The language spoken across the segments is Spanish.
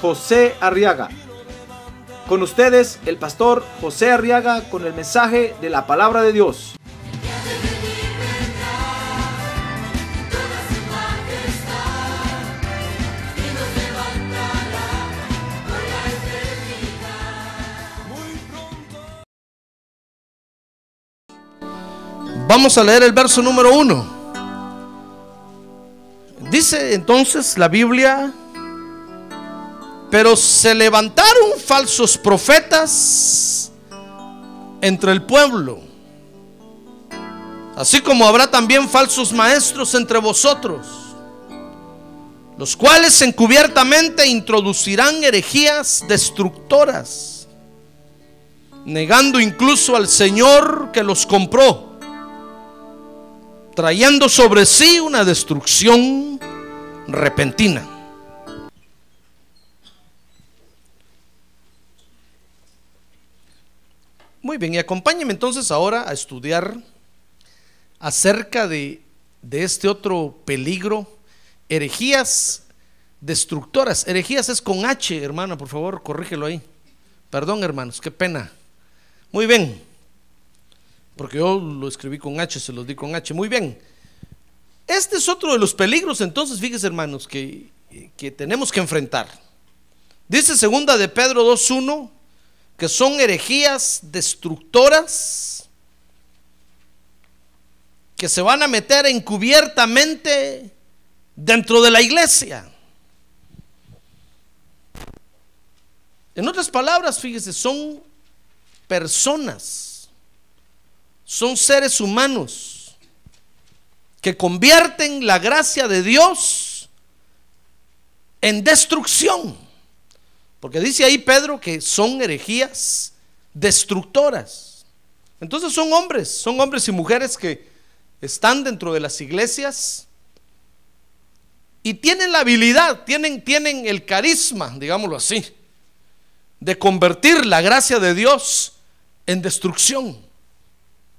José Arriaga. Con ustedes, el pastor José Arriaga con el mensaje de la palabra de Dios. Vamos a leer el verso número uno. Dice entonces la Biblia, pero se levantaron falsos profetas entre el pueblo, así como habrá también falsos maestros entre vosotros, los cuales encubiertamente introducirán herejías destructoras, negando incluso al Señor que los compró trayendo sobre sí una destrucción repentina. Muy bien, y acompáñenme entonces ahora a estudiar acerca de, de este otro peligro, herejías destructoras. Herejías es con H, hermano, por favor, corrígelo ahí. Perdón, hermanos, qué pena. Muy bien porque yo lo escribí con H, se los di con H. Muy bien. Este es otro de los peligros, entonces, fíjense, hermanos, que, que tenemos que enfrentar. Dice segunda de Pedro 2.1 que son herejías destructoras que se van a meter encubiertamente dentro de la iglesia. En otras palabras, fíjese, son personas son seres humanos que convierten la gracia de Dios en destrucción. Porque dice ahí Pedro que son herejías destructoras. Entonces son hombres, son hombres y mujeres que están dentro de las iglesias y tienen la habilidad, tienen, tienen el carisma, digámoslo así, de convertir la gracia de Dios en destrucción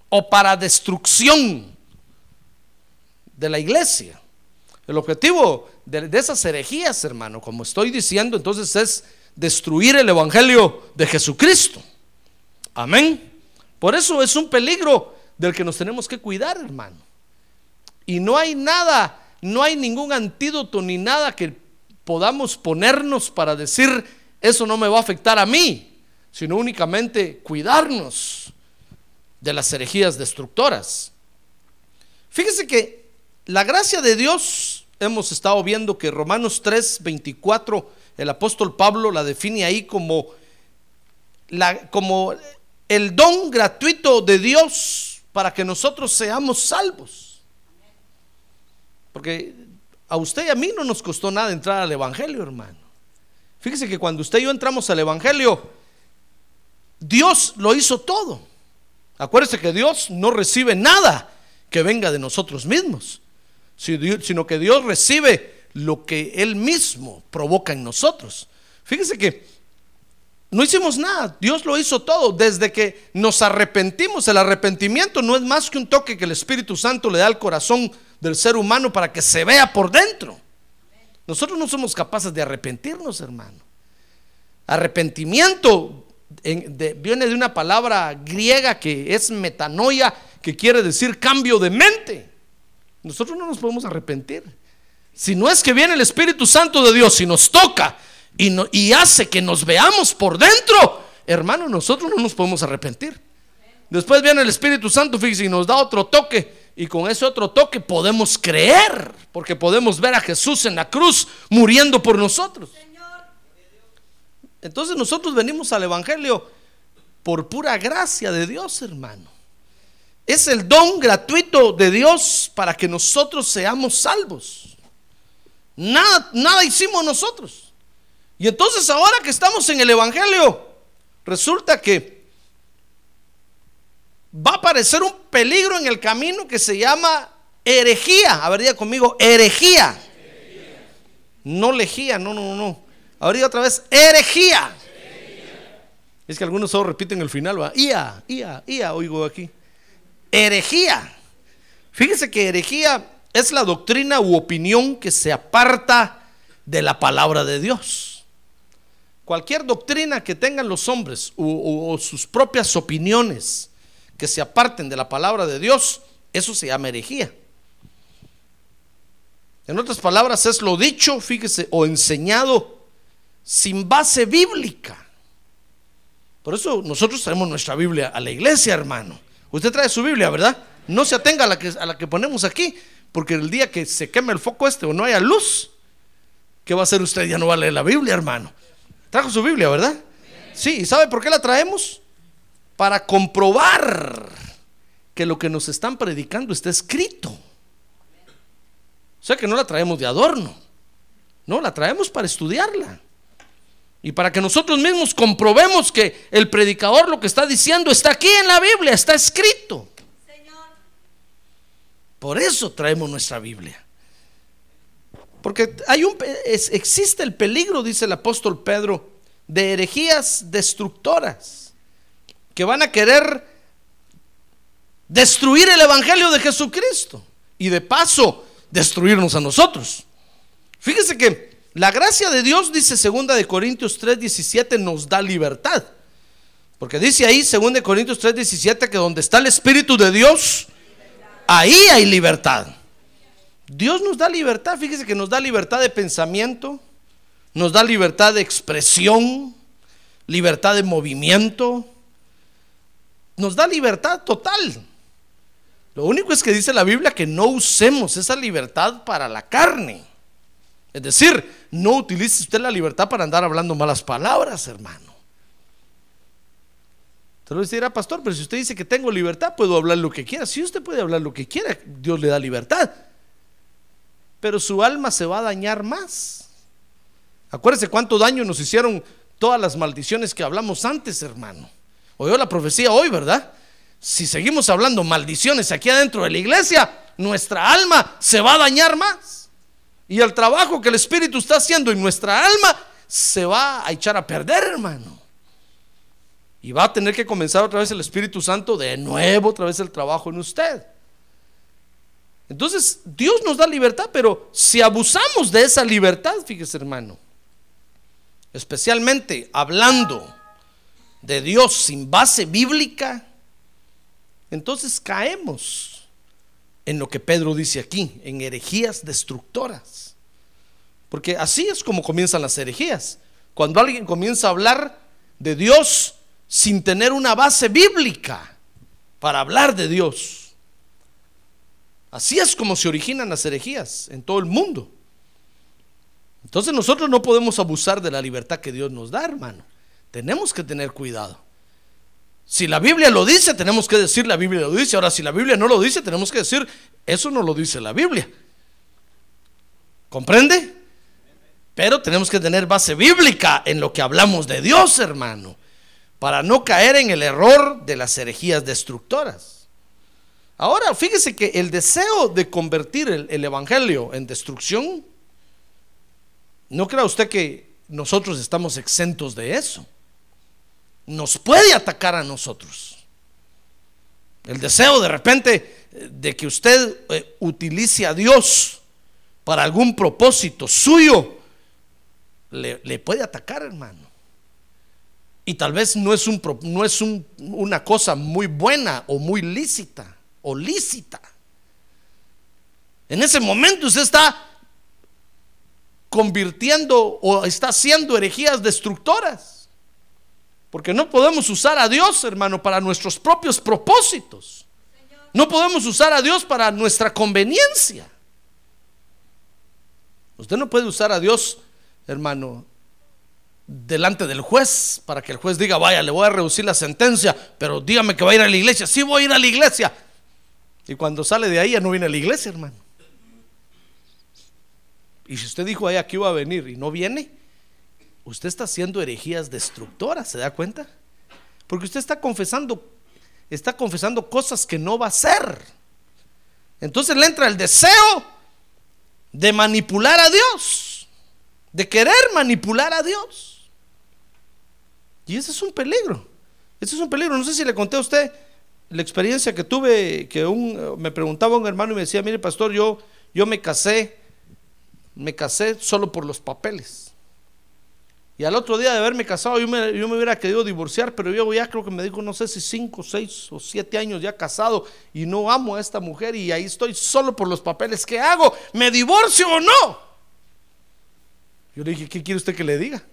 o para destrucción de la iglesia. El objetivo de, esas herejías, hermano, como estoy diciendo, entonces es destruir el Evangelio de Jesucristo. Amén. Por eso es un peligro del que nos tenemos que cuidar, hermano. Y no hay nada, no hay ningún antídoto ni nada que podamos ponernos para decir, eso no me va a afectar a mí, sino únicamente cuidarnos de las herejías destructoras. Fíjese que la gracia de Dios, hemos estado viendo que Romanos 3, 24, el apóstol Pablo la define ahí como, la, como el don gratuito de Dios para que nosotros seamos salvos. Porque a usted y a mí no nos costó nada entrar al Evangelio, hermano. Fíjese que cuando usted y yo entramos al Evangelio, Dios lo hizo todo. Acuérdese que Dios no recibe nada que venga de nosotros mismos, sino que Dios recibe lo que Él mismo provoca en nosotros. Fíjese que no hicimos nada, Dios lo hizo todo. Desde que nos arrepentimos, el arrepentimiento no es más que un toque que el Espíritu Santo le da al corazón del ser humano para que se vea por dentro. Nosotros no somos capaces de arrepentirnos, hermano. Arrepentimiento viene de una palabra griega que es metanoia, que quiere decir cambio de mente. Nosotros no nos podemos arrepentir. Si no es que viene el Espíritu Santo de Dios y nos toca y, y hace que nos veamos por dentro, hermano, nosotros no nos podemos arrepentir. Después viene el Espíritu Santo, fíjese, y nos da otro toque. Y con ese otro toque podemos creer, porque podemos ver a Jesús en la cruz muriendo por nosotros. Entonces nosotros venimos al Evangelio por pura gracia de Dios, hermano. Es el don gratuito de Dios para que nosotros seamos salvos. Nada, nada hicimos nosotros. Y entonces ahora que estamos en el Evangelio, resulta que va a aparecer un peligro en el camino que se llama herejía. A ver, diga conmigo, herejía. No lejía, no, no, no. A ver, diga otra vez, herejía. Es que algunos solo repiten el final, va. Ia, ia, ia, oigo aquí. Herejía. Fíjese que herejía es la doctrina u opinión que se aparta de la palabra de Dios. Cualquier doctrina que tengan los hombres o, sus propias opiniones que se aparten de la palabra de Dios, eso se llama herejía. En otras palabras, es lo dicho, fíjese, o enseñado sin base bíblica. Por eso nosotros traemos nuestra Biblia a la iglesia, hermano. Usted trae su Biblia, ¿verdad? No se atenga a la que, a la que ponemos aquí, porque el día que se queme el foco este o no haya luz, ¿qué va a hacer usted? Ya no va a leer la Biblia, hermano. Trajo su Biblia, ¿verdad? Sí, ¿y sabe por qué la traemos? Para comprobar que lo que nos están predicando está escrito. O sea que no la traemos de adorno. No, la traemos para estudiarla. Y para que nosotros mismos comprobemos que el predicador lo que está diciendo está aquí en la Biblia, está escrito. Por eso traemos nuestra Biblia. Porque hay un, existe el peligro, dice el apóstol Pedro, de herejías destructoras que van a querer destruir el Evangelio de Jesucristo y de paso destruirnos a nosotros. Fíjese que la gracia de Dios, dice segunda de Corintios 3:17, nos da libertad. Porque dice ahí, segunda de Corintios 3:17, que donde está el Espíritu de Dios, ahí hay libertad. Dios nos da libertad, fíjese que nos da libertad de pensamiento, nos da libertad de expresión, libertad de movimiento, nos da libertad total. Lo único es que dice la Biblia que no usemos esa libertad para la carne. Es decir, no utilice usted la libertad para andar hablando malas palabras, hermano. Te lo dirá, pastor, pero si usted dice que tengo libertad, puedo hablar lo que quiera. Si usted puede hablar lo que quiera, Dios le da libertad. Pero su alma se va a dañar más. Acuérdese cuánto daño nos hicieron todas las maldiciones que hablamos antes, hermano. Oyó la profecía hoy, ¿verdad? Si seguimos hablando maldiciones aquí adentro de la iglesia, nuestra alma se va a dañar más. Y el trabajo que el Espíritu está haciendo en nuestra alma se va a echar a perder, hermano. Y va a tener que comenzar otra vez el Espíritu Santo de nuevo, otra vez el trabajo en usted. Entonces, Dios nos da libertad, pero si abusamos de esa libertad, fíjese hermano, especialmente hablando de Dios sin base bíblica, entonces caemos en lo que Pedro dice aquí, en herejías destructoras. Porque así es como comienzan las herejías. Cuando alguien comienza a hablar de Dios sin tener una base bíblica para hablar de Dios. Así es como se originan las herejías en todo el mundo. Entonces nosotros no podemos abusar de la libertad que Dios nos da, hermano. Tenemos que tener cuidado. Si la Biblia lo dice, tenemos que decir la Biblia lo dice. Ahora, si la Biblia no lo dice, tenemos que decir, eso no lo dice la Biblia. ¿Comprende? Pero tenemos que tener base bíblica en lo que hablamos de Dios, hermano, para no caer en el error de las herejías destructoras. Ahora, fíjese que el deseo de convertir el, el Evangelio en destrucción, no crea usted que nosotros estamos exentos de eso nos puede atacar a nosotros. El deseo de repente de que usted eh, utilice a Dios para algún propósito suyo, le, puede atacar, hermano. Y tal vez no es, un, no es una cosa muy buena o muy lícita o lícita. En ese momento usted está convirtiendo o está haciendo herejías destructoras. Porque no podemos usar a Dios, hermano, para nuestros propios propósitos. No podemos usar a Dios para nuestra conveniencia. Usted no puede usar a Dios, hermano, delante del juez para que el juez diga, vaya, le voy a reducir la sentencia, pero dígame que va a ir a la iglesia. Sí, voy a ir a la iglesia. Y cuando sale de ahí ya no viene a la iglesia, hermano. Y si usted dijo, ay, aquí va a venir y no viene, usted está haciendo herejías destructoras, ¿se da cuenta? Porque usted está confesando, está confesando cosas que no va a hacer. Entonces le entra el deseo de manipular a Dios, de querer manipular a Dios. Y ese es un peligro. Ese es un peligro. No sé si le conté a usted la experiencia que tuve, que un, me preguntaba un hermano y me decía, mire pastor, yo, yo me casé, me casé solo por los papeles. Y al otro día de haberme casado, yo me, yo me, hubiera querido divorciar, pero yo ya creo que me dijo, no sé si cinco, seis o siete años ya casado y no amo a esta mujer y ahí estoy solo por los papeles. ¿Qué hago? ¿Me divorcio o no? Yo le dije, ¿qué quiere usted que le diga?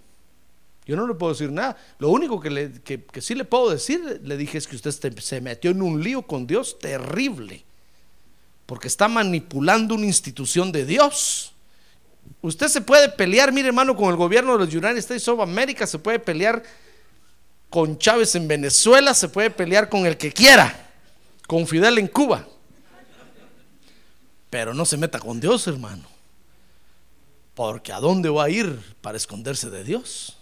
Yo no le puedo decir nada. Lo único que, sí le puedo decir, le dije, es que usted se metió en un lío con Dios terrible. Porque está manipulando una institución de Dios. Usted se puede pelear, mire hermano, con el gobierno de los United States of America, se puede pelear con Chávez en Venezuela, se puede pelear con el que quiera, con Fidel en Cuba. Pero no se meta con Dios, hermano. Porque ¿a dónde va a ir para esconderse de Dios?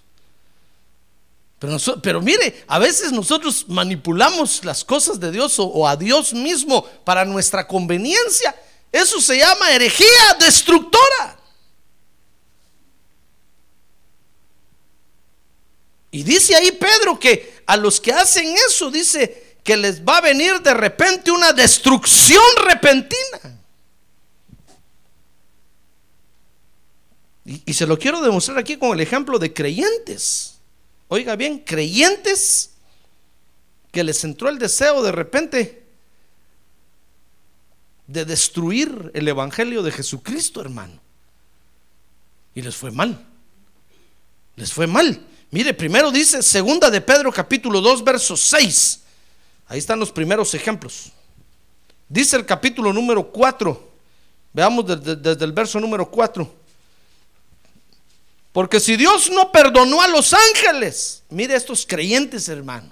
Pero, mire, a veces nosotros manipulamos las cosas de Dios o, a Dios mismo para nuestra conveniencia. Eso se llama herejía destructora. Y dice ahí Pedro que a los que hacen eso, dice que les va a venir de repente una destrucción repentina. Y, se lo quiero demostrar aquí con el ejemplo de creyentes. Oiga bien, creyentes que les entró el deseo de repente de destruir el Evangelio de Jesucristo, hermano. Y les fue mal. Les fue mal. Mire, primero dice, segunda de Pedro capítulo 2, verso 6. Ahí están los primeros ejemplos. Dice el capítulo número 4. Veamos desde, desde el verso número 4. Porque si Dios no perdonó a los ángeles, mire estos creyentes, hermano.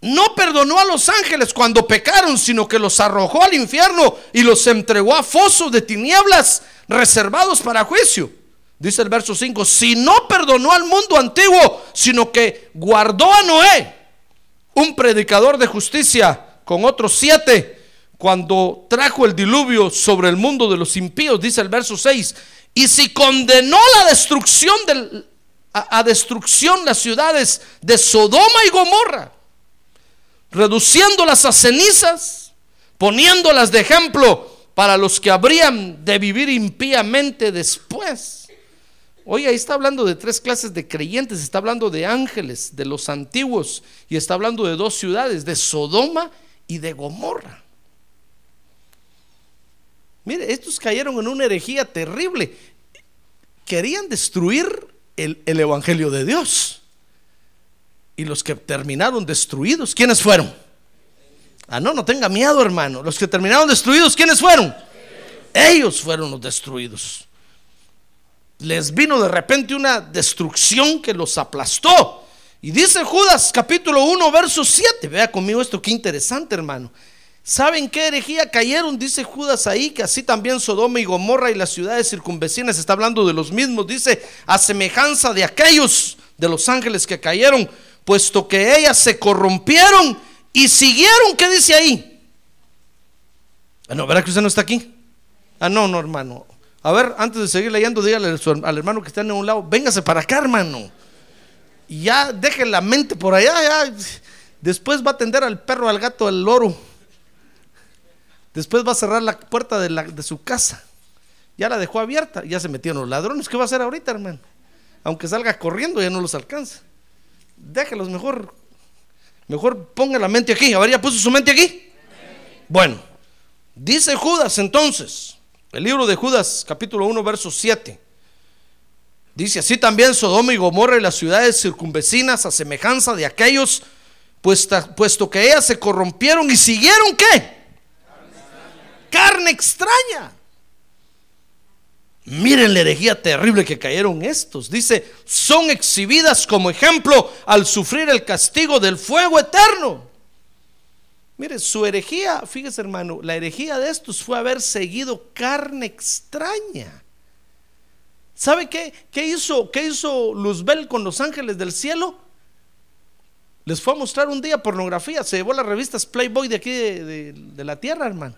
No perdonó a los ángeles cuando pecaron, sino que los arrojó al infierno y los entregó a fosos de tinieblas reservados para juicio. Dice el verso 5, si no perdonó al mundo antiguo, sino que guardó a Noé, un predicador de justicia, con otros siete, cuando trajo el diluvio sobre el mundo de los impíos, dice el verso 6, y si condenó la destrucción a destrucción las ciudades de Sodoma y Gomorra, reduciéndolas a cenizas, poniéndolas de ejemplo para los que habrían de vivir impíamente después. Oye, ahí está hablando de tres clases de creyentes, está hablando de ángeles, de los antiguos, y está hablando de dos ciudades, de Sodoma y de Gomorra. Mire, estos cayeron en una herejía terrible. Querían destruir el, el Evangelio de Dios. Y los que terminaron destruidos, ¿quiénes fueron? Ah, no, no tenga miedo, hermano. Los que terminaron destruidos, ¿quiénes fueron? Ellos fueron los destruidos les vino de repente una destrucción que los aplastó. Y dice Judas capítulo 1, verso 7. Vea conmigo esto, qué interesante hermano. ¿Saben qué herejía cayeron? Dice Judas ahí, que así también Sodoma y Gomorra y las ciudades circunvecinas, está hablando de los mismos, dice, a semejanza de aquellos de los ángeles que cayeron, puesto que ellas se corrompieron y siguieron, ¿qué dice ahí? Ah, no, ¿verdad que usted no está aquí? Ah, no, no, hermano. A ver, antes de seguir leyendo, dígale al hermano que está en un lado, véngase para acá, hermano. Y ya deje la mente por allá, ya. Después va a atender al perro, al gato, al loro. Después va a cerrar la puerta de, su casa. Ya la dejó abierta, ya se metieron los ladrones. ¿Qué va a hacer ahorita, hermano? Aunque salga corriendo, ya no los alcanza. Déjelos mejor. Mejor ponga la mente aquí. A ver, ya puso su mente aquí. Bueno, dice Judas entonces. El libro de Judas, capítulo 1, verso 7. Dice, así también Sodoma y Gomorra y las ciudades circunvecinas a semejanza de aquellos, puesto que ellas se corrompieron y siguieron qué? Carne extraña. Miren la herejía terrible que cayeron estos. Dice, son exhibidas como ejemplo al sufrir el castigo del fuego eterno. Mire, su herejía, fíjese hermano, la herejía de estos fue haber seguido carne extraña. ¿Sabe qué, qué, hizo, qué hizo Luzbel con los ángeles del cielo? Les fue a mostrar un día pornografía. Se llevó las revistas Playboy de aquí de, de la tierra, hermano.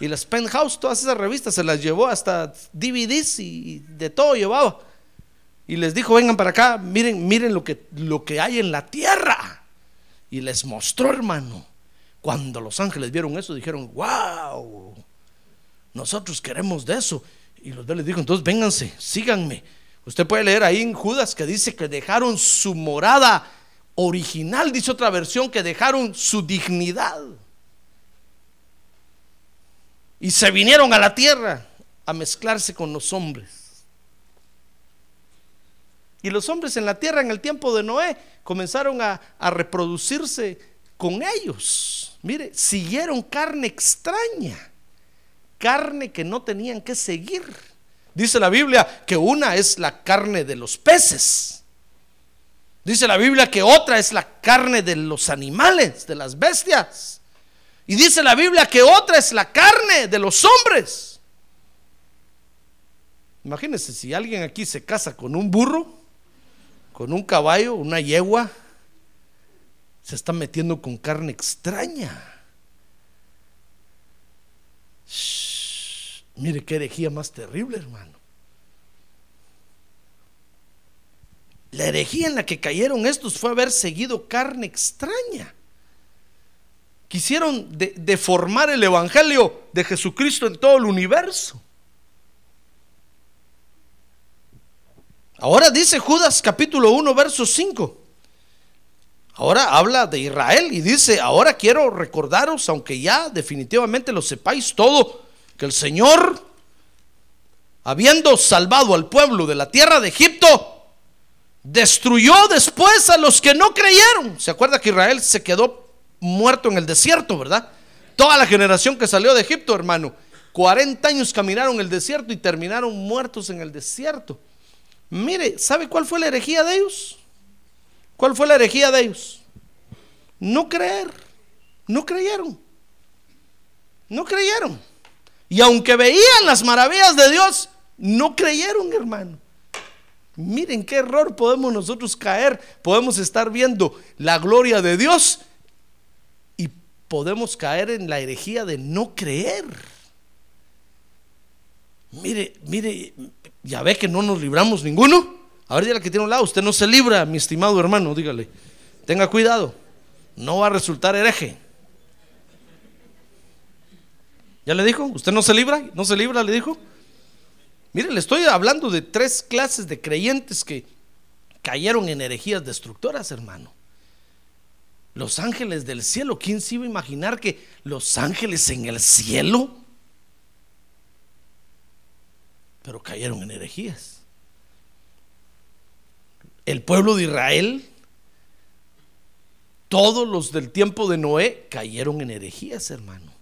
Y las Penthouse, todas esas revistas se las llevó hasta DVDs y de todo llevaba. Y les dijo, vengan para acá, miren, miren lo que, lo que hay en la tierra. Y les mostró, hermano. Cuando los ángeles vieron eso, dijeron, wow, nosotros queremos de eso. Y los dos les dijo, entonces vénganse, síganme. Usted puede leer ahí en Judas que dice que dejaron su morada original, dice otra versión, que dejaron su dignidad. Y se vinieron a la tierra a mezclarse con los hombres. Y los hombres en la tierra en el tiempo de Noé comenzaron a, reproducirse con ellos. Mire, siguieron carne extraña carne que no tenían que seguir. Dice la Biblia que una es la carne de los peces. Dice la Biblia que otra es la carne de los animales, de las bestias. Y dice la Biblia que otra es la carne de los hombres. Imagínense si alguien aquí se casa con un burro, con un caballo, una yegua, se está metiendo con carne extraña. Mire qué herejía más terrible, hermano. La herejía en la que cayeron estos fue haber seguido carne extraña. Quisieron deformar el Evangelio de Jesucristo en todo el universo. Ahora dice Judas capítulo 1, verso 5. Ahora habla de Israel y dice, ahora quiero recordaros, aunque ya definitivamente lo sepáis todo, que el Señor, habiendo salvado al pueblo de la tierra de Egipto, destruyó después a los que no creyeron. ¿Se acuerda que Israel se quedó muerto en el desierto, verdad? Toda la generación que salió de Egipto, hermano, 40 años caminaron el desierto y terminaron muertos en el desierto. Mire, ¿sabe cuál fue la herejía de ellos? ¿Cuál fue la herejía de ellos? No creer. No creyeron. No creyeron. Y aunque veían las maravillas de Dios, no creyeron, hermano. Miren qué error podemos nosotros caer. Podemos estar viendo la gloria de Dios podemos caer en la herejía de no creer. Mire, mire, ya ve que no nos libramos ninguno. A ver, la que tiene un lado, usted no se libra, mi estimado hermano, dígale. Tenga cuidado, no va a resultar hereje. ¿Ya le dijo? ¿Usted no se libra? ¿No se libra? Le dijo. Mire, le estoy hablando de tres clases de creyentes que cayeron en herejías destructoras, hermano. Los ángeles del cielo, ¿quién se iba a imaginar que los ángeles en el cielo? Pero cayeron en herejías. El pueblo de Israel, todos los del tiempo de Noé, cayeron en herejías, hermano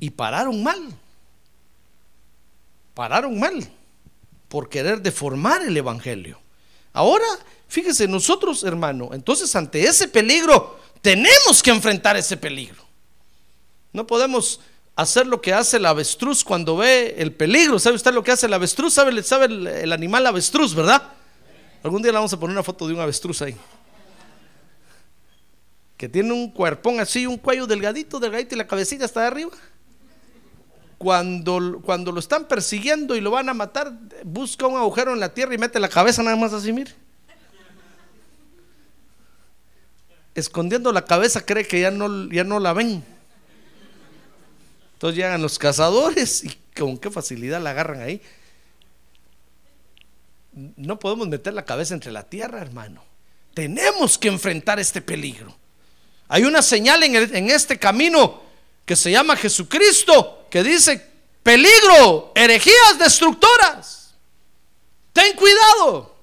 y pararon mal. Pararon mal por querer deformar el Evangelio. Ahora, fíjese, nosotros, hermano, entonces ante ese peligro, tenemos que enfrentar ese peligro. No podemos hacer lo que hace el avestruz cuando ve el peligro. ¿Sabe usted lo que hace el avestruz? ¿Sabe, el, el animal avestruz, verdad? Algún día le vamos a poner una foto de un avestruz ahí. Que tiene un cuerpón así, un cuello delgadito, delgadito y la cabecita está de arriba cuando, cuando lo están persiguiendo y lo van a matar, busca un agujero en la tierra y mete la cabeza nada más así, mire. Escondiendo la cabeza cree que ya no, ya no la ven. Entonces llegan los cazadores y con qué facilidad la agarran ahí. No podemos meter la cabeza entre la tierra, hermano. Tenemos que enfrentar este peligro. Hay una señal en, en este camino que se llama Jesucristo que dice, peligro, herejías destructoras. Ten cuidado.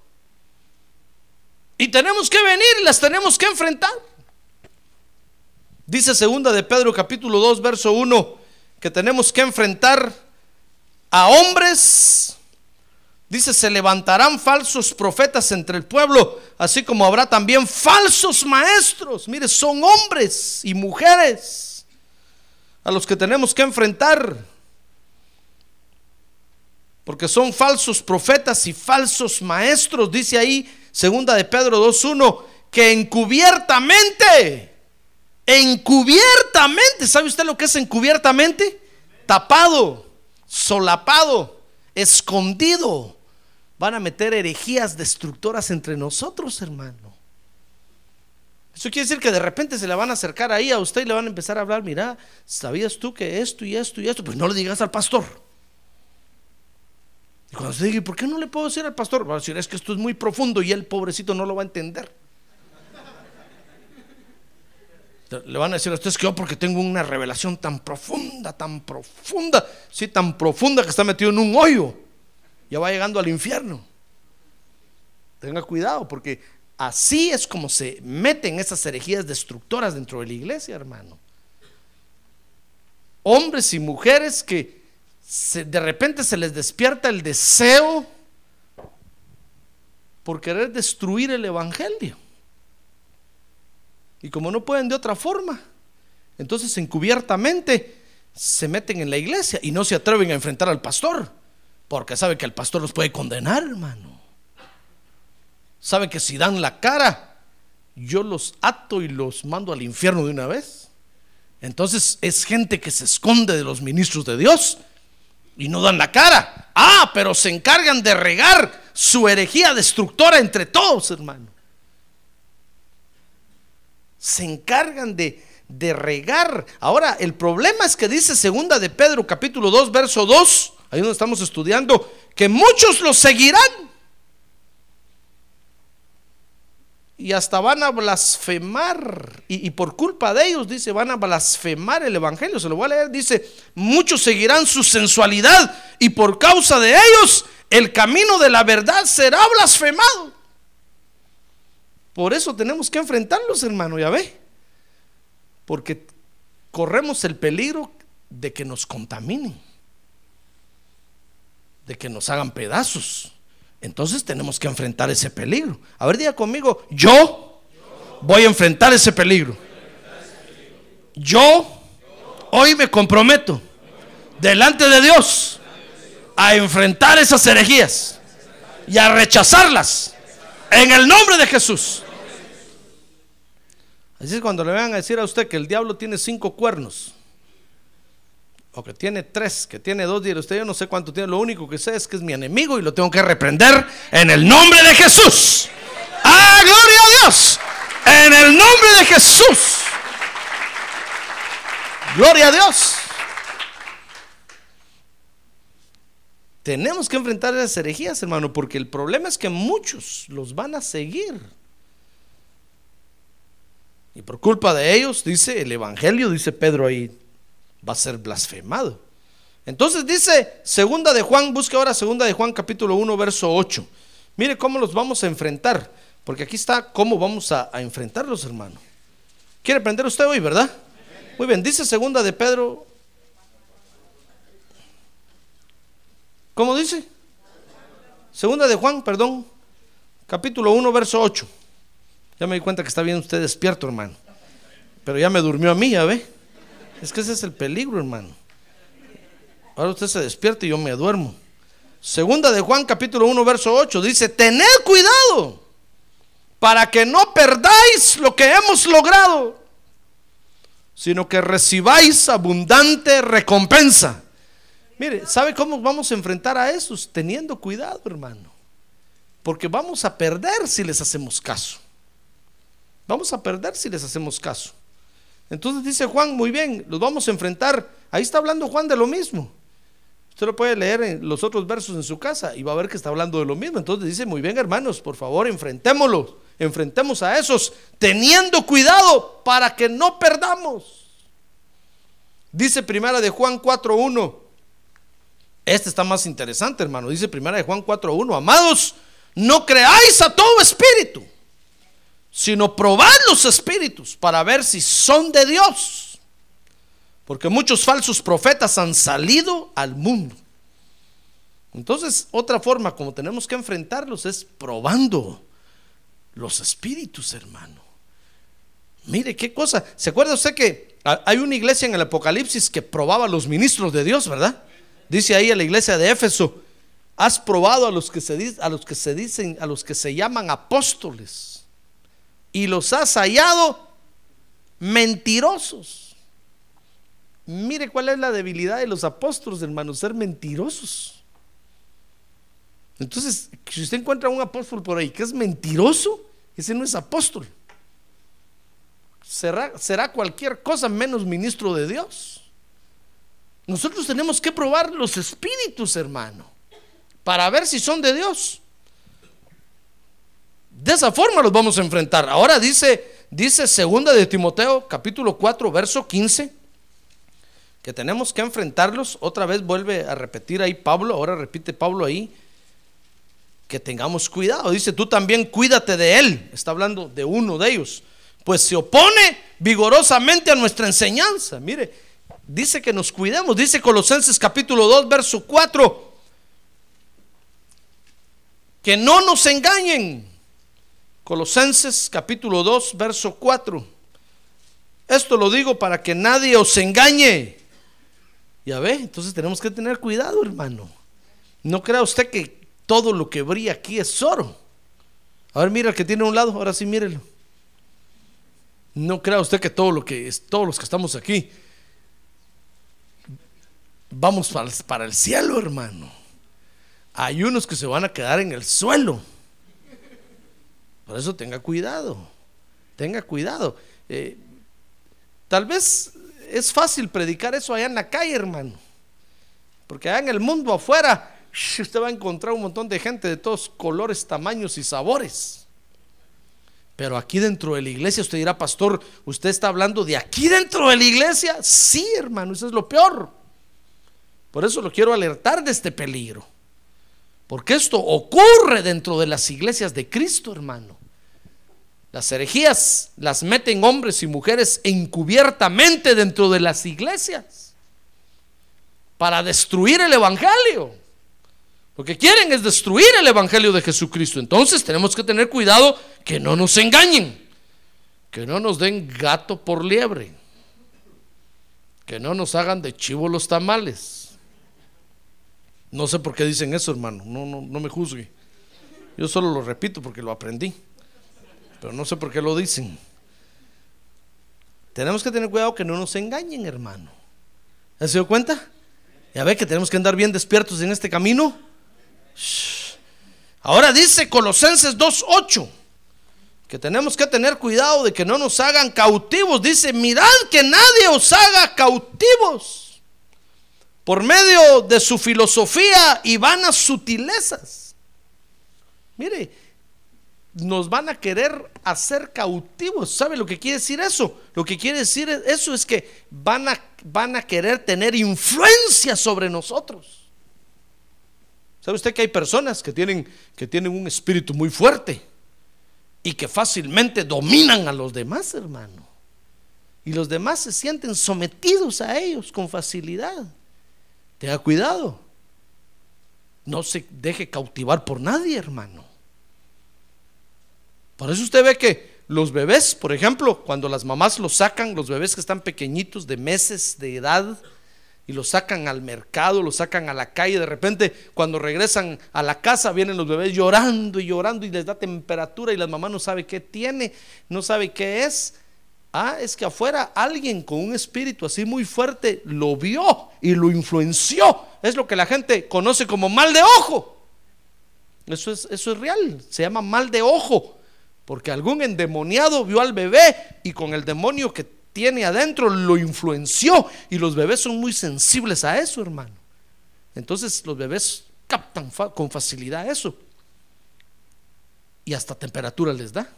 Y tenemos que venir y las tenemos que enfrentar. Dice segunda de Pedro capítulo 2 verso 1 que tenemos que enfrentar a hombres. Dice, se levantarán falsos profetas entre el pueblo, así como habrá también falsos maestros. Mire, son hombres y mujeres a los que tenemos que enfrentar. porque son falsos profetas y falsos maestros, dice ahí, segunda de Pedro 2.1, que encubiertamente, encubiertamente, ¿sabe usted lo que es encubiertamente? Tapado, solapado, escondido. Van a meter herejías destructoras entre nosotros, hermano. Eso quiere decir que de repente se le van a acercar ahí a usted y le van a empezar a hablar, mira, ¿sabías tú que esto y esto y esto? Pues no le digas al pastor. Y cuando se diga, ¿por qué no le puedo decir al pastor? Va a decir, es que esto es muy profundo y el pobrecito no lo va a entender. Le van a decir a ustedes que yo porque tengo una revelación tan profunda, tan profunda, sí, tan profunda que está metido en un hoyo. Ya va llegando al infierno. Tenga cuidado porque así es como se meten esas herejías destructoras dentro de la iglesia, hermano. Hombres y mujeres que de repente se les despierta el deseo por querer destruir el Evangelio. Y como no pueden de otra forma, entonces encubiertamente se meten en la iglesia y no se atreven a enfrentar al pastor, porque sabe que el pastor los puede condenar, hermano. Sabe que si dan la cara, yo los ato y los mando al infierno de una vez. Entonces es gente que se esconde de los ministros de Dios y no dan la cara. Ah, pero se encargan de regar su herejía destructora entre todos, hermano. Se encargan de, de regar. Ahora, el problema es que dice segunda de Pedro capítulo 2, verso 2, ahí donde estamos estudiando, que muchos lo seguirán. Y hasta van a blasfemar. Y, por culpa de ellos, dice, van a blasfemar el Evangelio. Se lo voy a leer. Dice, muchos seguirán su sensualidad y por causa de ellos el camino de la verdad será blasfemado. Por eso tenemos que enfrentarlos, hermano, ya ve. Porque corremos el peligro de que nos contaminen, de que nos hagan pedazos. Entonces tenemos que enfrentar ese peligro. A ver, diga conmigo, yo voy a enfrentar ese peligro. Yo hoy me comprometo delante de Dios a enfrentar esas herejías y a rechazarlas en el nombre de Jesús. Así es cuando le van a decir a usted que el diablo tiene cinco cuernos o que tiene tres, que tiene dos, y usted yo no sé cuánto tiene, lo único que sé es que es mi enemigo y lo tengo que reprender en el nombre de Jesús. ¡Ah, gloria a Dios! En el nombre de Jesús. Gloria a Dios. Tenemos que enfrentar esas herejías, hermano, porque el problema es que muchos los van a seguir. Y por culpa de ellos, dice el Evangelio, dice Pedro ahí, va a ser blasfemado. Entonces dice, segunda de Juan, busque ahora segunda de Juan capítulo 1, verso 8. Mire cómo los vamos a enfrentar, porque aquí está cómo vamos a, enfrentarlos, hermano. ¿Quiere aprender usted hoy, verdad? Muy bien, dice segunda de Pedro. ¿Cómo dice? Segunda de Juan, perdón, capítulo 1, verso 8. Ya me di cuenta que está bien usted despierto, hermano. Pero ya me durmió a mí, ya ve. Es que ese es el peligro, hermano. Ahora usted se despierta y yo me duermo. Segunda de Juan capítulo 1 verso 8 dice, tened cuidado para que no perdáis lo que hemos logrado, sino que recibáis abundante recompensa. Mire, ¿sabe cómo vamos a enfrentar a esos? Teniendo cuidado, hermano. Porque vamos a perder si les hacemos caso. Vamos a perder si les hacemos caso. Entonces dice Juan, muy bien, los vamos a enfrentar. Ahí está hablando Juan de lo mismo. Usted lo puede leer en los otros versos en su casa y va a ver que está hablando de lo mismo. Entonces dice, muy bien hermanos, por favor, enfrentémoslos, enfrentemos a esos, teniendo cuidado para que no perdamos. Dice primera de Juan 4.1. Este está más interesante, hermano. Dice primera de Juan 4.1. Amados, no creáis a todo espíritu sino probad los espíritus para ver si son de Dios. Porque muchos falsos profetas han salido al mundo. Entonces, otra forma como tenemos que enfrentarlos es probando los espíritus, hermano. Mire qué cosa. ¿Se acuerda usted que hay una iglesia en el Apocalipsis que probaba los ministros de Dios, verdad? Dice ahí a la iglesia de Éfeso, has probado a los que se, a los que se dicen, a los que se llaman apóstoles y los has hallado mentirosos. Mire cuál es la debilidad de los apóstoles, hermanos, ser mentirosos. Entonces, si usted encuentra un apóstol por ahí que es mentiroso, ese no es apóstol. Será, será cualquier cosa menos ministro de Dios. Nosotros tenemos que probar los espíritus, hermano, para ver si son de Dios. De esa forma los vamos a enfrentar. Ahora dice, dice segunda de Timoteo, capítulo 4, verso 15, que tenemos que enfrentarlos. Otra vez vuelve a repetir ahí Pablo, ahora repite Pablo ahí, que tengamos cuidado. Dice, tú también cuídate de él. Está hablando de uno de ellos. Pues se opone vigorosamente a nuestra enseñanza. Mire, dice que nos cuidemos. Dice Colosenses capítulo 2, verso 4. Que no nos engañen. Colosenses capítulo 2, verso 4. Esto lo digo para que nadie os engañe. Ya ve, entonces tenemos que tener cuidado, hermano. No crea usted que todo lo que brilla aquí es oro. A ver, mira el que tiene a un lado, ahora sí mírelo. No crea usted que todo lo que es, todos los que estamos aquí vamos para, para el cielo, hermano. Hay unos que se van a quedar en el suelo. Por eso tenga cuidado, tenga cuidado. Eh, tal vez es fácil predicar eso allá en la calle, hermano. Porque allá en el mundo afuera usted va a encontrar un montón de gente de todos colores, tamaños y sabores. Pero aquí dentro de la iglesia usted dirá, pastor, ¿usted está hablando de aquí dentro de la iglesia? Sí, hermano, eso es lo peor. Por eso lo quiero alertar de este peligro. Porque esto ocurre dentro de las iglesias de Cristo, hermano. Las herejías las meten hombres y mujeres encubiertamente dentro de las iglesias para destruir el Evangelio. Lo que quieren es destruir el Evangelio de Jesucristo. Entonces tenemos que tener cuidado que no nos engañen, que no nos den gato por liebre, que no nos hagan de chivo los tamales. No sé por qué dicen eso, hermano, no, no, no me juzgue. Yo solo lo repito porque lo aprendí, pero no sé por qué lo dicen. Tenemos que tener cuidado que no nos engañen, hermano. ¿Se dio cuenta? Ya ve que tenemos que andar bien despiertos en este camino. Ahora dice Colosenses 2.8 que tenemos que tener cuidado de que no nos hagan cautivos. Dice, mirad que nadie os haga cautivos por medio de su filosofía y vanas sutilezas. Mire, nos van a querer hacer cautivos. ¿Sabe lo que quiere decir eso? Lo que quiere decir eso es que van a, van a querer tener influencia sobre nosotros. ¿Sabe usted que hay personas que tienen, que tienen un espíritu muy fuerte y que fácilmente dominan a los demás, hermano? Y los demás se sienten sometidos a ellos con facilidad. Tenga cuidado. No se deje cautivar por nadie, hermano. Por eso usted ve que los bebés, por ejemplo, cuando las mamás los sacan, los bebés que están pequeñitos de meses de edad, y los sacan al mercado, los sacan a la calle. De repente, cuando regresan a la casa, vienen los bebés llorando y llorando y les da temperatura y la mamá no sabe qué tiene, no sabe qué es. Ah, es que afuera alguien con un espíritu así muy fuerte lo vio y lo influenció. Es lo que la gente conoce como mal de ojo. Eso es, eso es real, se llama mal de ojo. Porque algún endemoniado vio al bebé y con el demonio que tiene adentro lo influenció y los bebés son muy sensibles a eso, hermano. Entonces los bebés captan con facilidad eso y hasta temperatura les da.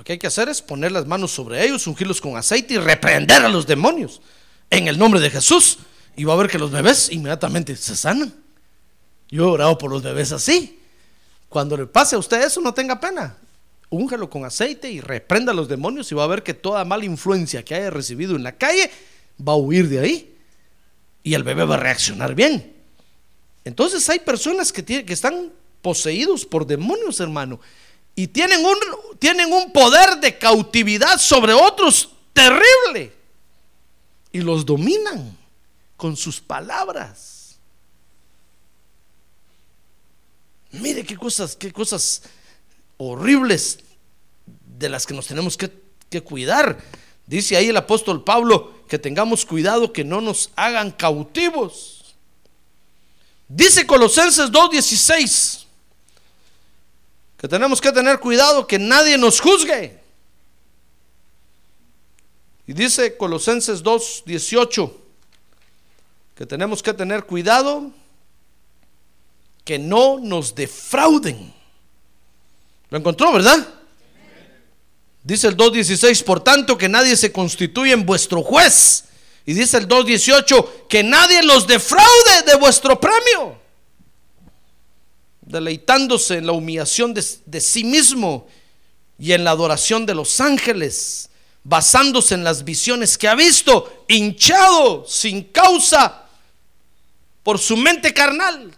Lo que hay que hacer es poner las manos sobre ellos, ungirlos con aceite y reprender a los demonios en el nombre de Jesús. Y va a ver que los bebés inmediatamente se sanan. Yo he orado por los bebés así. Cuando le pase a usted eso, no tenga pena úngelo con aceite y reprenda a los demonios y va a ver que toda mala influencia que haya recibido en la calle va a huir de ahí y el bebé va a reaccionar bien. Entonces hay personas que, que están poseídos por demonios, hermano, y tienen un, tienen un poder de cautividad sobre otros terrible y los dominan con sus palabras. Mire qué cosas, qué cosas horribles de las que nos tenemos que, que cuidar. Dice ahí el apóstol Pablo que tengamos cuidado que no nos hagan cautivos. Dice Colosenses 2.16 que tenemos que tener cuidado que nadie nos juzgue. Y dice Colosenses 2.18 que tenemos que tener cuidado que no nos defrauden. ¿Lo encontró, verdad? Dice el 2.16, por tanto que nadie se constituye en vuestro juez. Y dice el 2.18, que nadie los defraude de vuestro premio. Deleitándose en la humillación de, sí mismo y en la adoración de los ángeles, basándose en las visiones que ha visto, hinchado sin causa por su mente carnal.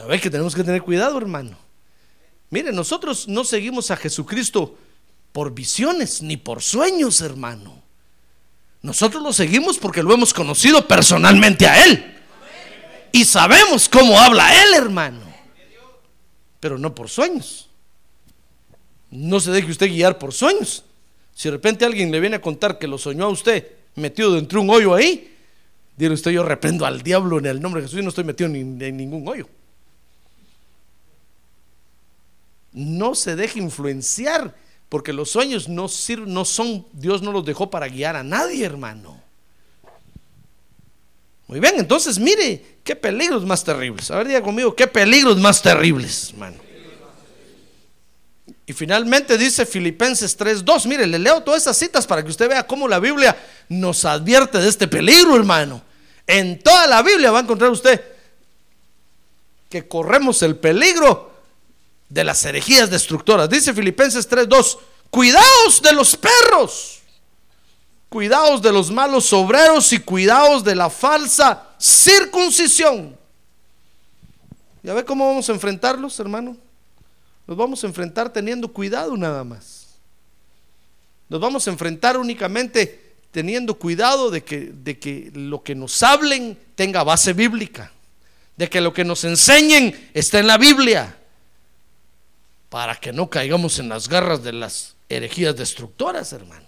A ver que tenemos que tener cuidado, hermano. Mire, nosotros no seguimos a Jesucristo por visiones ni por sueños, hermano. Nosotros lo seguimos porque lo hemos conocido personalmente a Él. Y sabemos cómo habla Él, hermano. Pero no por sueños. No se deje usted guiar por sueños. Si de repente alguien le viene a contar que lo soñó a usted metido dentro de un hoyo ahí, dile usted yo reprendo al diablo en el nombre de Jesús y no estoy metido en ningún hoyo. No se deje influenciar, porque los sueños no, no son, Dios no los dejó para guiar a nadie, hermano. Muy bien, entonces mire, qué peligros más terribles. A ver, diga conmigo, qué peligros más terribles, hermano. Y finalmente dice Filipenses 3:2. Mire, le leo todas esas citas para que usted vea cómo la Biblia nos advierte de este peligro, hermano. En toda la Biblia va a encontrar usted que corremos el peligro de las herejías destructoras. Dice Filipenses 3:2, cuidaos de los perros, cuidaos de los malos obreros y cuidaos de la falsa circuncisión. ¿Ya ve cómo vamos a enfrentarlos, hermano? Nos vamos a enfrentar teniendo cuidado nada más. Nos vamos a enfrentar únicamente teniendo cuidado de que, de que lo que nos hablen tenga base bíblica, de que lo que nos enseñen esté en la Biblia para que no caigamos en las garras de las herejías destructoras, hermano.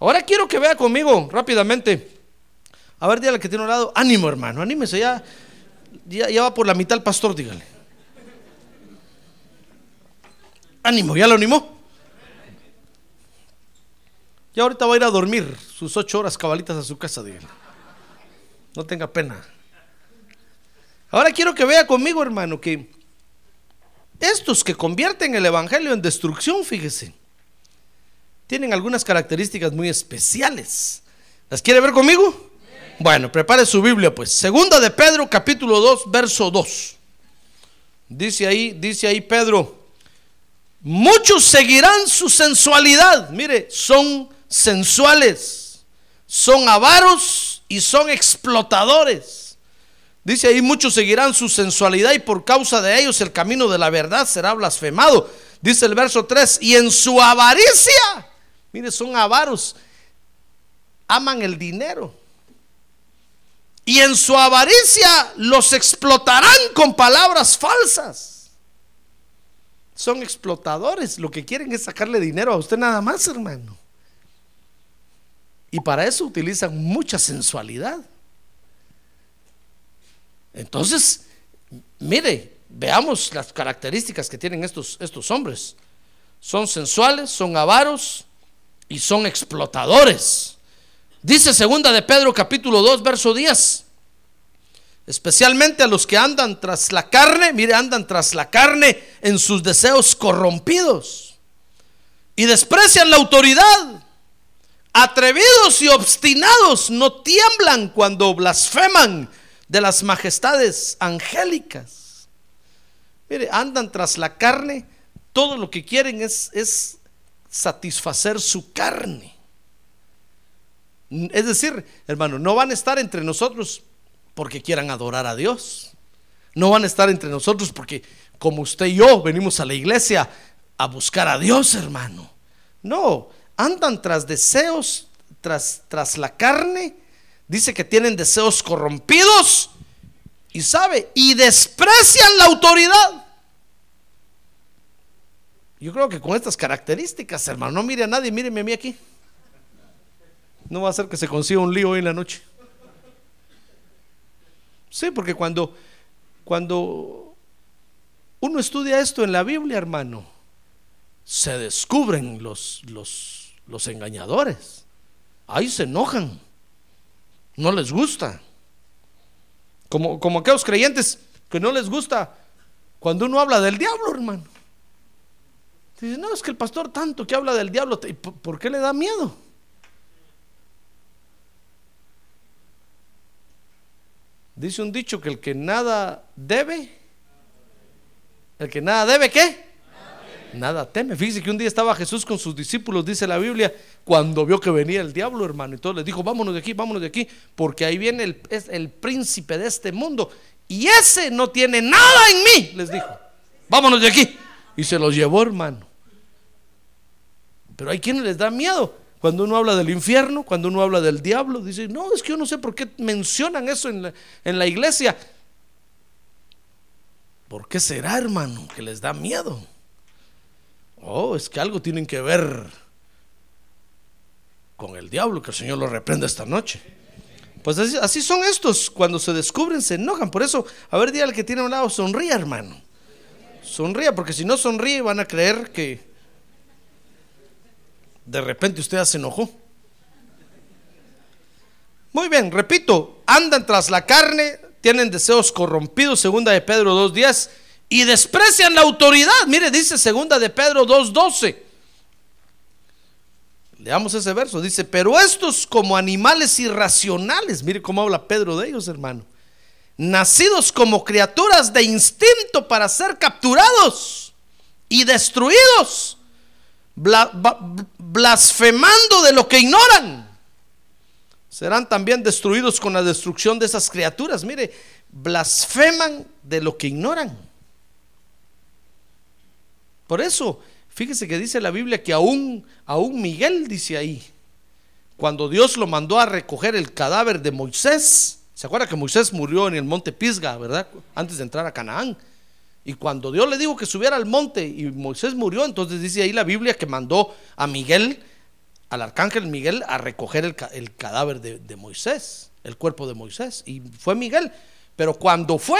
Ahora quiero que vea conmigo rápidamente. A ver, dígale que tiene un lado. Ánimo, hermano, anímese ya, ya. va por la mitad el pastor, dígale. Ánimo, ¿ya lo animó? Ya ahorita va a ir a dormir sus ocho horas cabalitas a su casa, dígale. No tenga pena. Ahora quiero que vea conmigo, hermano, que estos que convierten el Evangelio en destrucción, fíjese, tienen algunas características muy especiales. ¿Las quiere ver conmigo? Bueno, prepare su Biblia pues. Segunda de Pedro, capítulo 2, verso 2. Dice ahí, dice ahí Pedro, muchos seguirán su sensualidad. Mire, son sensuales, son avaros y son explotadores. Dice ahí, muchos seguirán su sensualidad y por causa de ellos el camino de la verdad será blasfemado. Dice el verso 3, y en su avaricia, mire, son avaros, aman el dinero. Y en su avaricia los explotarán con palabras falsas. Son explotadores, lo que quieren es sacarle dinero a usted nada más, hermano. Y para eso utilizan mucha sensualidad. Entonces, mire, veamos las características que tienen estos, estos hombres. Son sensuales, son avaros y son explotadores. Dice segunda de Pedro capítulo 2 verso 10. Especialmente a los que andan tras la carne, mire, andan tras la carne en sus deseos corrompidos y desprecian la autoridad. Atrevidos y obstinados no tiemblan cuando blasfeman de las majestades angélicas. Mire, andan tras la carne, todo lo que quieren es, es satisfacer su carne. Es decir, hermano, no van a estar entre nosotros porque quieran adorar a Dios. No van a estar entre nosotros porque como usted y yo venimos a la iglesia a buscar a Dios, hermano. No, andan tras deseos, tras, tras la carne Dice que tienen deseos corrompidos Y sabe, y desprecian la autoridad. Yo creo que con estas características, hermano, no mire a nadie, míreme a mí aquí. No va a ser que se consiga un lío hoy en la noche. Sí, porque cuando, cuando uno estudia esto en la Biblia, hermano, se descubren los, los, los engañadores. Ahí se enojan. No les gusta. Como, como aquellos creyentes que no les gusta cuando uno habla del diablo, hermano. Dice, no, es que el pastor tanto que habla del diablo, ¿por qué le da miedo? Dice un dicho que el que nada debe, el que nada debe, ¿qué? Nada teme. Fíjese que un día estaba Jesús con sus discípulos, dice la Biblia, cuando vio que venía el diablo, hermano. Y todo les dijo, vámonos de aquí, vámonos de aquí, porque ahí viene el, es el príncipe de este mundo. Y ese no tiene nada en mí, les dijo. Vámonos de aquí. Y se los llevó, hermano. Pero hay quienes les da miedo. Cuando uno habla del infierno, cuando uno habla del diablo, dice, no, es que yo no sé por qué mencionan eso en la, en la iglesia. ¿Por qué será, hermano, que les da miedo? Oh, es que algo tienen que ver con el diablo, que el Señor lo reprenda esta noche. Pues así, son estos, cuando se descubren se enojan. Por eso, a ver, dígale que tiene a un lado, sonríe, hermano. Sonría, porque si no sonríe van a creer que de repente usted se enojó. Muy bien, repito, andan tras la carne, tienen deseos corrompidos, segunda de Pedro 2.10, y desprecian la autoridad. Mire, dice segunda de Pedro 2.12. Leamos ese verso, dice, pero estos como animales irracionales, mire cómo habla Pedro de ellos, hermano, nacidos como criaturas de instinto para ser capturados y destruidos blasfemando de lo que ignoran, serán también destruidos con la destrucción de esas criaturas. Mire, blasfeman de lo que ignoran. Por eso, fíjese que dice la Biblia que aún, aún Miguel dice ahí, cuando Dios lo mandó a recoger el cadáver de Moisés, ¿se acuerda que Moisés murió en el monte Pisga, verdad? Antes de entrar a Canaán. Y cuando Dios le dijo que subiera al monte y Moisés murió, entonces dice ahí la Biblia que mandó a Miguel, al arcángel Miguel, a recoger el, cadáver de, Moisés, el cuerpo de Moisés. Y fue Miguel. Pero cuando fue,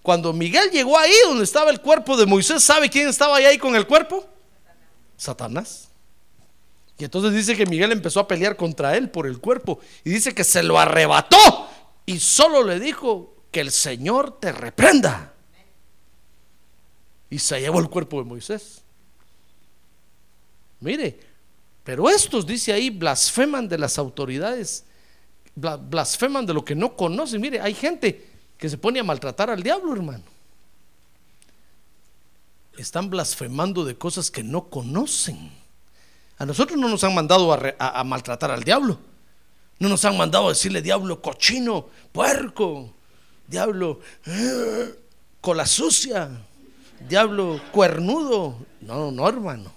cuando Miguel llegó ahí donde estaba el cuerpo de Moisés, ¿sabe quién estaba ahí con el cuerpo? Satanás. Y entonces dice que Miguel empezó a pelear contra él por el cuerpo. Y dice que se lo arrebató. Y solo le dijo que el Señor te reprenda y se llevó el cuerpo de Moisés. Mire, pero estos, dice ahí, blasfeman de las autoridades, blasfeman de lo que no conocen. Mire, hay gente que se pone a maltratar al diablo, hermano. Están blasfemando de cosas que no conocen. A nosotros no nos han mandado a, maltratar al diablo. No nos han mandado a decirle diablo cochino, puerco, diablo, eh, cola sucia diablo cuernudo. No, no, hermano.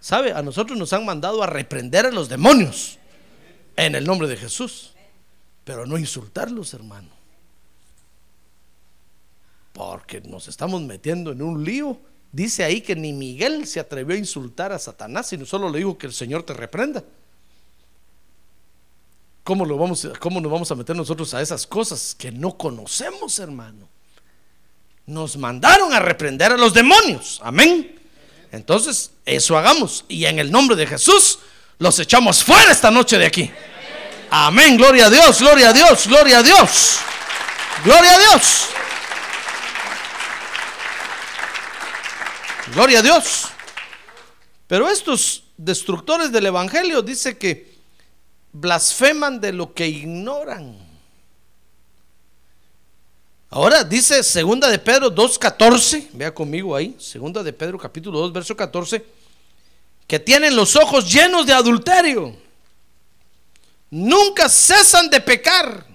¿Sabe? A nosotros nos han mandado a reprender a los demonios en el nombre de Jesús, pero no insultarlos, hermano. Porque nos estamos metiendo en un lío. Dice ahí que ni Miguel se atrevió a insultar a Satanás, sino solo le dijo que el Señor te reprenda. ¿Cómo, lo vamos, ¿Cómo nos vamos a meter nosotros a esas cosas que no conocemos, hermano? Nos mandaron a reprender a los demonios. Amén. Entonces, eso hagamos. Y en el nombre de Jesús, los echamos fuera esta noche de aquí. Amén. Gloria a Dios, gloria a Dios, gloria a Dios. Gloria a Dios. Gloria a Dios. Pero estos destructores del Evangelio dice que blasfeman de lo que ignoran. Ahora dice segunda de Pedro 2.14, vea conmigo ahí, segunda de Pedro capítulo 2, verso 14, que tienen los ojos llenos de adulterio, nunca cesan de pecar.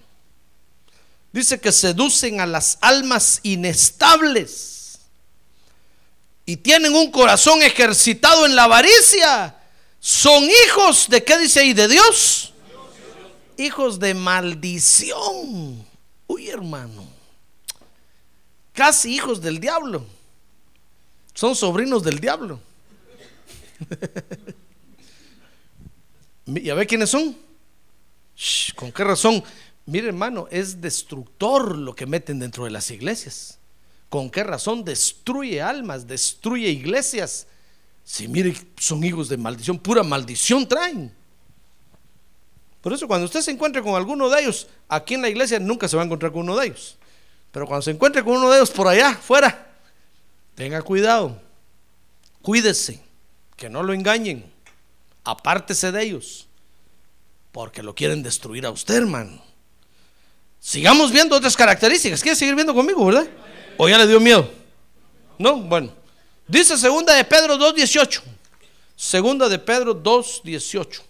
Dice que seducen a las almas inestables y tienen un corazón ejercitado en la avaricia. Son hijos de qué dice ahí de Dios. Hijos de maldición. Uy, hermano. Casi hijos del diablo. Son sobrinos del diablo. ¿Ya ve quiénes son? ¿Con qué razón? Mire hermano, es destructor lo que meten dentro de las iglesias. ¿Con qué razón destruye almas, destruye iglesias? Si mire, son hijos de maldición, pura maldición traen. Por eso cuando usted se encuentre con alguno de ellos, aquí en la iglesia nunca se va a encontrar con uno de ellos. Pero cuando se encuentre con uno de ellos por allá, fuera, tenga cuidado, cuídese, que no lo engañen, apártese de ellos, porque lo quieren destruir a usted, hermano. Sigamos viendo otras características. ¿Quiere seguir viendo conmigo, verdad? ¿O ya le dio miedo? No, bueno. Dice segunda de Pedro 2.18. Segunda de Pedro 2.18.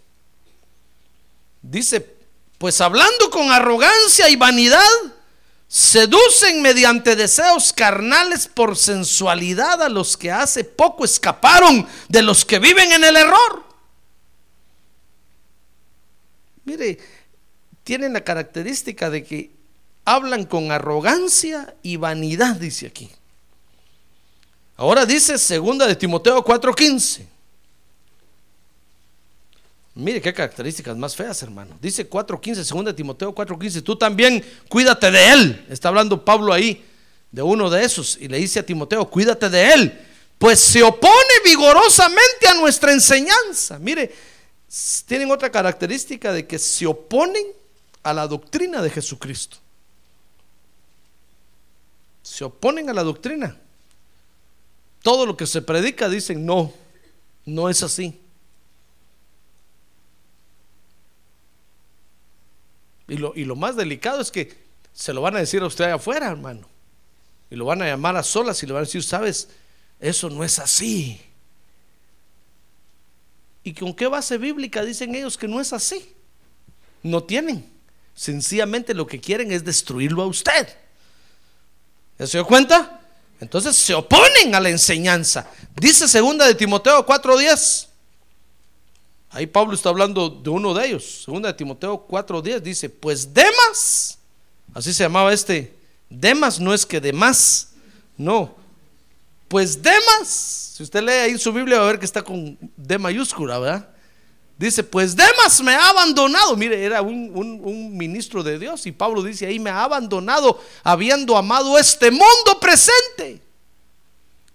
Dice, pues hablando con arrogancia y vanidad, seducen mediante deseos carnales por sensualidad a los que hace poco escaparon de los que viven en el error. Mire, tienen la característica de que hablan con arrogancia y vanidad, dice aquí. Ahora dice segunda de Timoteo 4:15. Mire qué características más feas, hermano. Dice 4.15, segunda de Timoteo 4.15, tú también cuídate de él. Está hablando Pablo ahí de uno de esos y le dice a Timoteo, cuídate de él, pues se opone vigorosamente a nuestra enseñanza. Mire, tienen otra característica de que se oponen a la doctrina de Jesucristo. Se oponen a la doctrina. Todo lo que se predica dicen, no, no es así. Y lo, y lo más delicado es que se lo van a decir a usted allá afuera, hermano. Y lo van a llamar a solas y le van a decir, sabes, eso no es así. ¿Y con qué base bíblica dicen ellos que no es así? No tienen. Sencillamente lo que quieren es destruirlo a usted. ¿Ya se dio cuenta? Entonces se oponen a la enseñanza. Dice segunda de Timoteo 4:10. Ahí Pablo está hablando de uno de ellos. Segunda de Timoteo 4:10 dice, pues Demas, así se llamaba este, Demas no es que Demas, no. Pues Demas, si usted lee ahí su Biblia va a ver que está con D mayúscula, ¿verdad? Dice, pues Demas me ha abandonado. Mire, era un, un, ministro de Dios y Pablo dice ahí, me ha abandonado habiendo amado este mundo presente.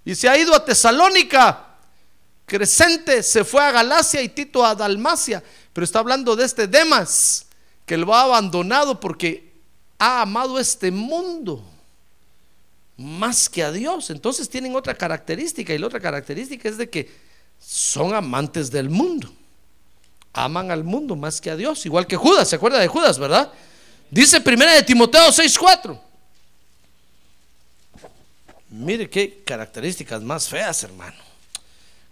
Y se ha ido a Tesalónica Crescente se fue a Galacia y Tito a Dalmacia, pero está hablando de este Demas, que lo ha abandonado porque ha amado este mundo más que a Dios. Entonces tienen otra característica y la otra característica es de que son amantes del mundo. Aman al mundo más que a Dios, igual que Judas, ¿se acuerda de Judas, verdad? Dice primera de Timoteo 6:4. Mire qué características más feas, hermano.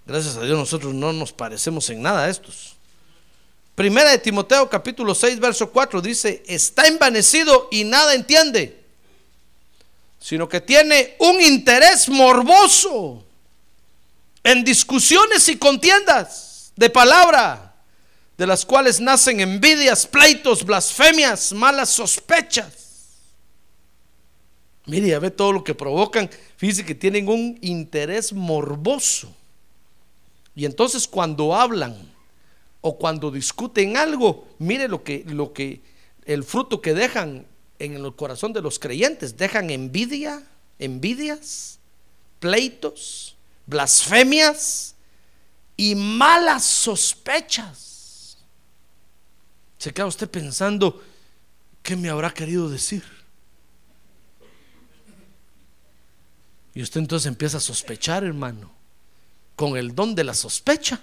Gracias a Dios nosotros no nos parecemos en nada a estos. Primera de Timoteo capítulo 6 verso 4 dice, está envanecido y nada entiende, sino que tiene un interés morboso en discusiones y contiendas de palabra, de las cuales nacen envidias, pleitos, blasfemias, malas sospechas. Mire, ya ve todo lo que provocan. Fíjese que tienen un interés morboso. Y entonces cuando hablan o cuando discuten algo, mire lo que, lo que, el fruto que dejan en el corazón de los creyentes, dejan envidia, envidias, pleitos, blasfemias y malas sospechas. Se queda usted pensando, ¿qué me habrá querido decir? Y usted entonces empieza a sospechar, hermano con el don de la sospecha.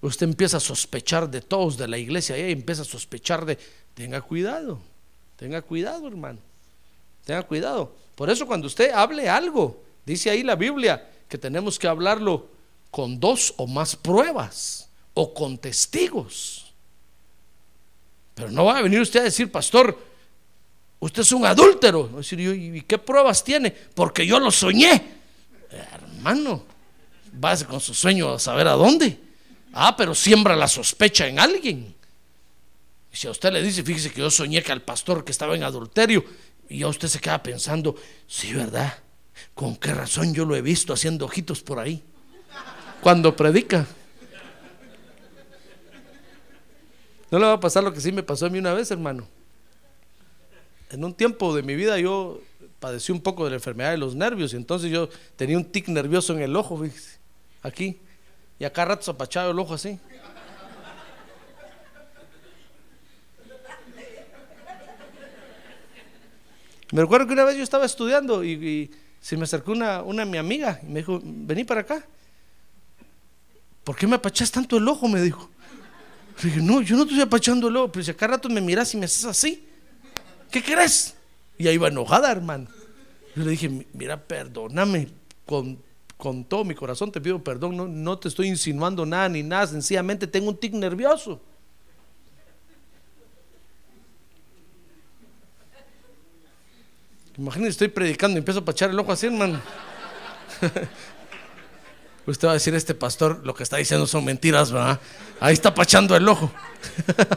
Usted empieza a sospechar de todos de la iglesia y empieza a sospechar de, tenga cuidado, tenga cuidado hermano, tenga cuidado. Por eso cuando usted hable algo, dice ahí la Biblia que tenemos que hablarlo con dos o más pruebas o con testigos. Pero no va a venir usted a decir, pastor, usted es un adúltero. decir, ¿y qué pruebas tiene? Porque yo lo soñé. Hermano, vas con su sueño a saber a dónde. Ah, pero siembra la sospecha en alguien. Y si a usted le dice, fíjese que yo soñé que al pastor que estaba en adulterio, Y ya usted se queda pensando, sí, ¿verdad? ¿Con qué razón yo lo he visto haciendo ojitos por ahí? Cuando predica. No le va a pasar lo que sí me pasó a mí una vez, hermano. En un tiempo de mi vida yo padecí un poco de la enfermedad de los nervios y entonces yo tenía un tic nervioso en el ojo, fíjese, aquí. Y acá rato zapachado el ojo así. Me recuerdo que una vez yo estaba estudiando y, se me acercó una, una mi amiga y me dijo, vení para acá. ¿Por qué me apachas tanto el ojo? Me dijo. Le dije, no, yo no estoy apachando el ojo, pero si acá rato me miras y me haces así, ¿qué crees? Y ahí iba enojada, hermano. Yo le dije, mira, perdóname, con, con todo mi corazón te pido perdón, no, no te estoy insinuando nada ni nada, sencillamente tengo un tic nervioso. Imagínense, estoy predicando y empiezo a pachar el ojo así, hermano. Usted va a decir, este pastor lo que está diciendo son mentiras, ¿verdad? Ahí está pachando el ojo.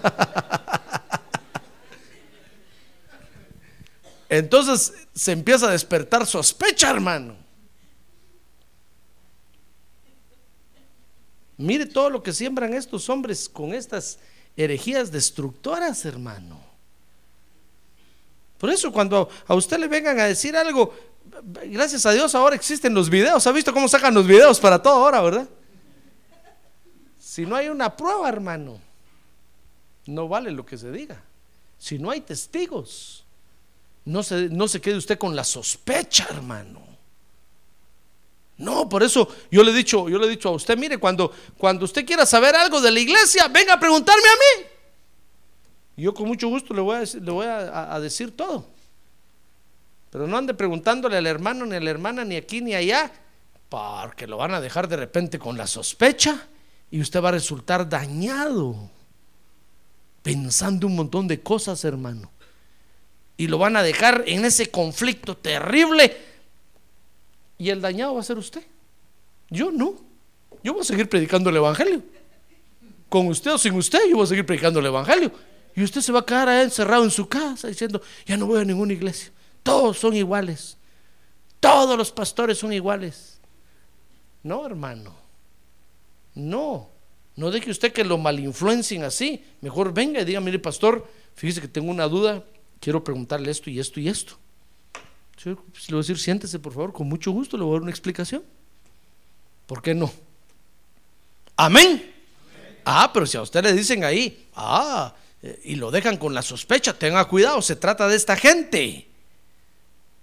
Entonces se empieza a despertar sospecha, hermano. Mire todo lo que siembran estos hombres con estas herejías destructoras, hermano. Por eso cuando a usted le vengan a decir algo, gracias a Dios ahora existen los videos. ¿Ha visto cómo sacan los videos para todo ahora, verdad? Si no hay una prueba, hermano, no vale lo que se diga. Si no hay testigos, no se, no se quede usted con la sospecha, hermano. No, por eso yo le he dicho, yo le he dicho a usted, mire, cuando, cuando usted quiera saber algo de la iglesia, venga a preguntarme a mí. Yo con mucho gusto le voy, a, le voy a, decir todo. Pero no ande preguntándole al hermano, ni a la hermana, ni aquí, ni allá, porque lo van a dejar de repente con la sospecha y usted va a resultar dañado, pensando un montón de cosas, hermano. Y lo van a dejar en ese conflicto terrible. Y el dañado va a ser usted. Yo no. Yo voy a seguir predicando el Evangelio. Con usted o sin usted, yo voy a seguir predicando el Evangelio. Y usted se va a quedar ahí encerrado en su casa diciendo, ya no voy a ninguna iglesia. Todos son iguales. Todos los pastores son iguales. No, hermano. No. No deje usted que lo malinfluencien así. Mejor venga y diga, mire, pastor, fíjese que tengo una duda. Quiero preguntarle esto y esto y esto. Le voy a decir, siéntese por favor, con mucho gusto le voy a dar una explicación. ¿Por qué no? Amén. Ah, pero si a usted le dicen ahí, ah, y lo dejan con la sospecha, tenga cuidado, se trata de esta gente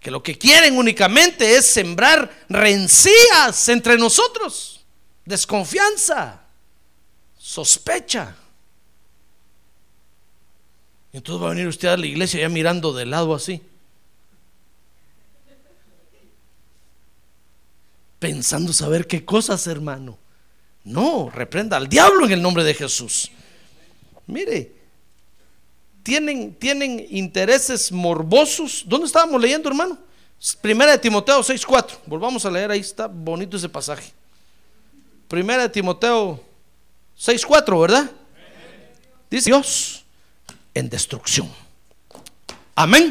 que lo que quieren únicamente es sembrar rencillas entre nosotros, desconfianza, sospecha. Entonces va a venir usted a la iglesia ya mirando de lado así. Pensando saber qué cosas, hermano. No, reprenda al diablo en el nombre de Jesús. Mire, tienen, tienen intereses morbosos. ¿Dónde estábamos leyendo, hermano? Primera de Timoteo 6.4. Volvamos a leer, ahí está bonito ese pasaje. Primera de Timoteo 6.4, ¿verdad? Dice Dios en destrucción. Amén.